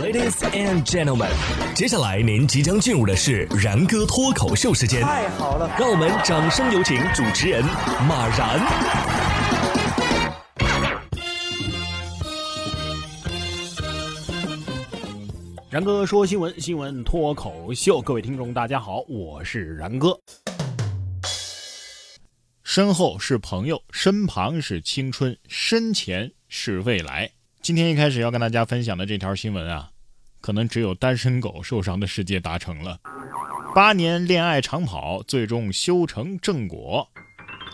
Ladies and gentlemen，接下来您即将进入的是然哥脱口秀时间。太好了，让我们掌声有请主持人马然。然哥说新闻，新闻脱口秀，各位听众大家好，我是然哥。身后是朋友，身旁是青春，身前是未来。今天一开始要跟大家分享的这条新闻啊，可能只有单身狗受伤的世界达成了。八年恋爱长跑，最终修成正果。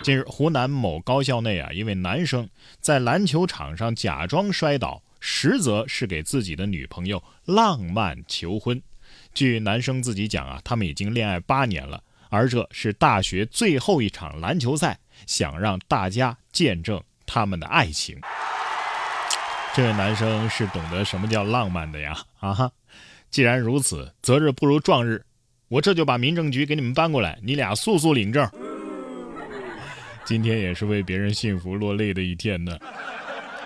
近日，湖南某高校内啊，一位男生在篮球场上假装摔倒，实则是给自己的女朋友浪漫求婚。据男生自己讲啊，他们已经恋爱八年了，而这是大学最后一场篮球赛，想让大家见证他们的爱情。这位男生是懂得什么叫浪漫的呀？啊哈！既然如此，择日不如撞日，我这就把民政局给你们搬过来，你俩速速领证。今天也是为别人幸福落泪的一天呢。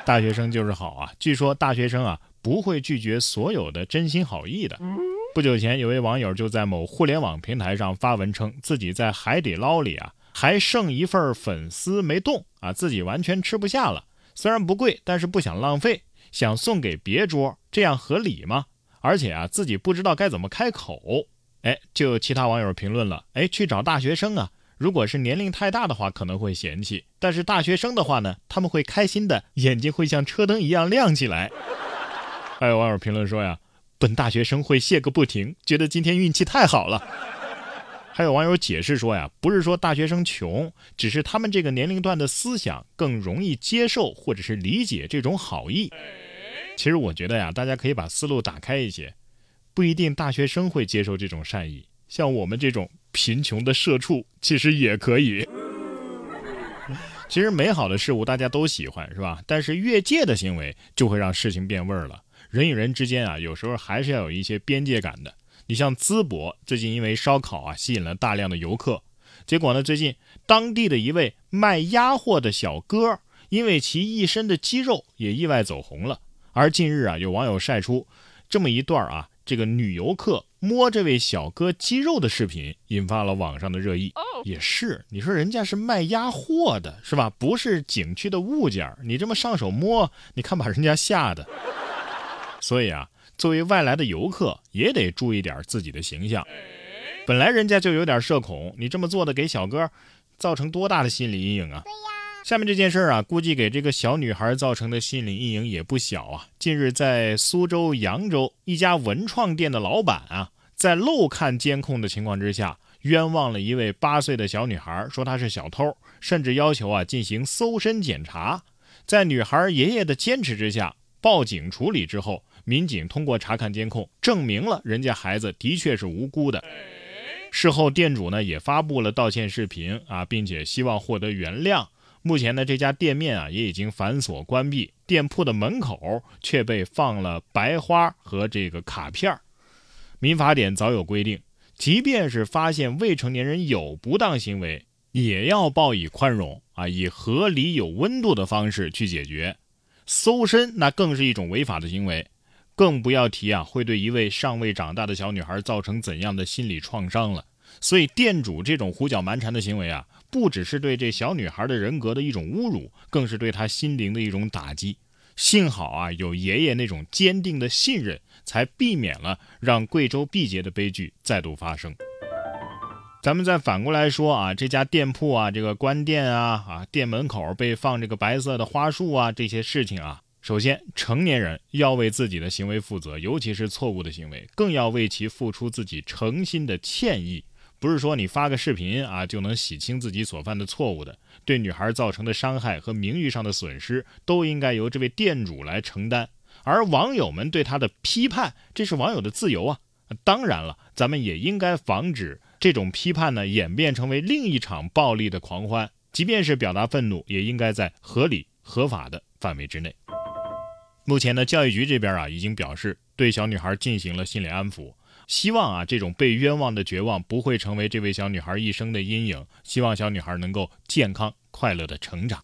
大学生就是好啊！据说大学生啊不会拒绝所有的真心好意的。不久前，有位网友就在某互联网平台上发文称，自己在海底捞里啊还剩一份粉丝没动啊，自己完全吃不下了。虽然不贵，但是不想浪费，想送给别桌，这样合理吗？而且啊，自己不知道该怎么开口。哎，就有其他网友评论了，哎，去找大学生啊，如果是年龄太大的话，可能会嫌弃；但是大学生的话呢，他们会开心的，眼睛会像车灯一样亮起来。还有网友评论说呀，本大学生会谢个不停，觉得今天运气太好了。还有网友解释说呀，不是说大学生穷，只是他们这个年龄段的思想更容易接受或者是理解这种好意。其实我觉得呀，大家可以把思路打开一些，不一定大学生会接受这种善意，像我们这种贫穷的社畜，其实也可以。其实美好的事物大家都喜欢，是吧？但是越界的行为就会让事情变味儿了。人与人之间啊，有时候还是要有一些边界感的。你像淄博，最近因为烧烤啊，吸引了大量的游客。结果呢，最近当地的一位卖鸭货的小哥，因为其一身的肌肉，也意外走红了。而近日啊，有网友晒出这么一段啊，这个女游客摸这位小哥肌肉的视频，引发了网上的热议。也是，你说人家是卖鸭货的，是吧？不是景区的物件，你这么上手摸，你看把人家吓的。所以啊。作为外来的游客，也得注意点自己的形象。本来人家就有点社恐，你这么做的，给小哥造成多大的心理阴影啊？对呀。下面这件事儿啊，估计给这个小女孩造成的心理阴影也不小啊。近日，在苏州扬州一家文创店的老板啊，在漏看监控的情况之下，冤枉了一位八岁的小女孩，说她是小偷，甚至要求啊进行搜身检查。在女孩爷爷的坚持之下，报警处理之后。民警通过查看监控，证明了人家孩子的确是无辜的。事后，店主呢也发布了道歉视频啊，并且希望获得原谅。目前呢，这家店面啊也已经反锁关闭，店铺的门口却被放了白花和这个卡片民法典早有规定，即便是发现未成年人有不当行为，也要报以宽容啊，以合理有温度的方式去解决。搜身那更是一种违法的行为。更不要提啊，会对一位尚未长大的小女孩造成怎样的心理创伤了。所以店主这种胡搅蛮缠的行为啊，不只是对这小女孩的人格的一种侮辱，更是对她心灵的一种打击。幸好啊，有爷爷那种坚定的信任，才避免了让贵州毕节的悲剧再度发生。咱们再反过来说啊，这家店铺啊，这个关店啊，啊，店门口被放这个白色的花束啊，这些事情啊。首先，成年人要为自己的行为负责，尤其是错误的行为，更要为其付出自己诚心的歉意。不是说你发个视频啊就能洗清自己所犯的错误的。对女孩造成的伤害和名誉上的损失，都应该由这位店主来承担。而网友们对他的批判，这是网友的自由啊。当然了，咱们也应该防止这种批判呢演变成为另一场暴力的狂欢。即便是表达愤怒，也应该在合理合法的范围之内。目前呢，教育局这边啊已经表示对小女孩进行了心理安抚，希望啊这种被冤枉的绝望不会成为这位小女孩一生的阴影，希望小女孩能够健康快乐的成长。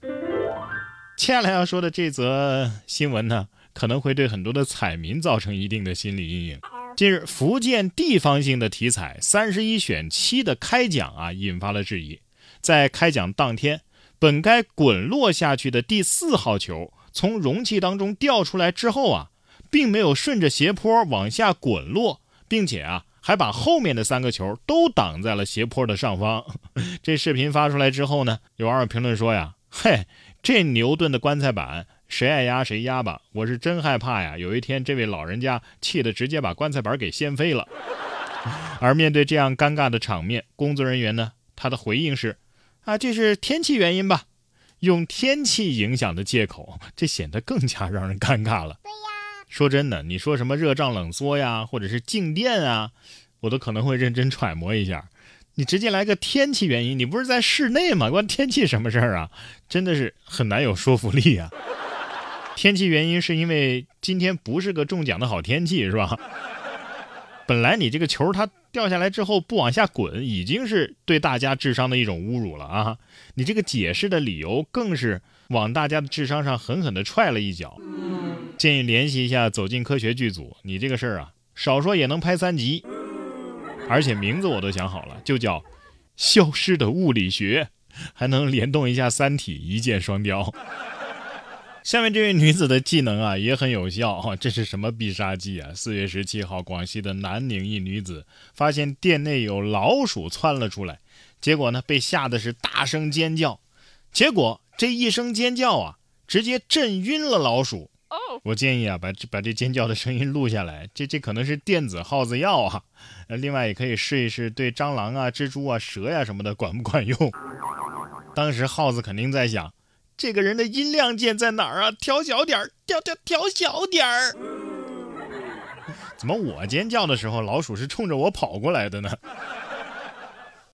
接下来要说的这则新闻呢，可能会对很多的彩民造成一定的心理阴影。近日，福建地方性的体彩三十一选七的开奖啊，引发了质疑。在开奖当天，本该滚落下去的第四号球从容器当中掉出来之后啊，并没有顺着斜坡往下滚落，并且啊，还把后面的三个球都挡在了斜坡的上方。这视频发出来之后呢，有网友评论说呀：“嘿，这牛顿的棺材板。”谁爱压谁压吧，我是真害怕呀！有一天这位老人家气得直接把棺材板给掀飞了。而面对这样尴尬的场面，工作人员呢，他的回应是：啊，这是天气原因吧？用天气影响的借口，这显得更加让人尴尬了。对呀，说真的，你说什么热胀冷缩呀，或者是静电啊，我都可能会认真揣摩一下。你直接来个天气原因，你不是在室内吗？关天气什么事儿啊？真的是很难有说服力啊。天气原因是因为今天不是个中奖的好天气，是吧？本来你这个球它掉下来之后不往下滚，已经是对大家智商的一种侮辱了啊！你这个解释的理由更是往大家的智商上狠狠地踹了一脚。建议联系一下《走进科学》剧组，你这个事儿啊，少说也能拍三集，而且名字我都想好了，就叫《消失的物理学》，还能联动一下《三体》，一箭双雕。下面这位女子的技能啊也很有效哈，这是什么必杀技啊？四月十七号，广西的南宁一女子发现店内有老鼠窜了出来，结果呢被吓得是大声尖叫，结果这一声尖叫啊，直接震晕了老鼠。我建议啊把这把这尖叫的声音录下来，这这可能是电子耗子药啊。呃，另外也可以试一试对蟑螂啊、蜘蛛啊、蛇呀什么的管不管用。当时耗子肯定在想。这个人的音量键在哪儿啊？调小点儿，调调调小点儿。怎么我尖叫的时候，老鼠是冲着我跑过来的呢？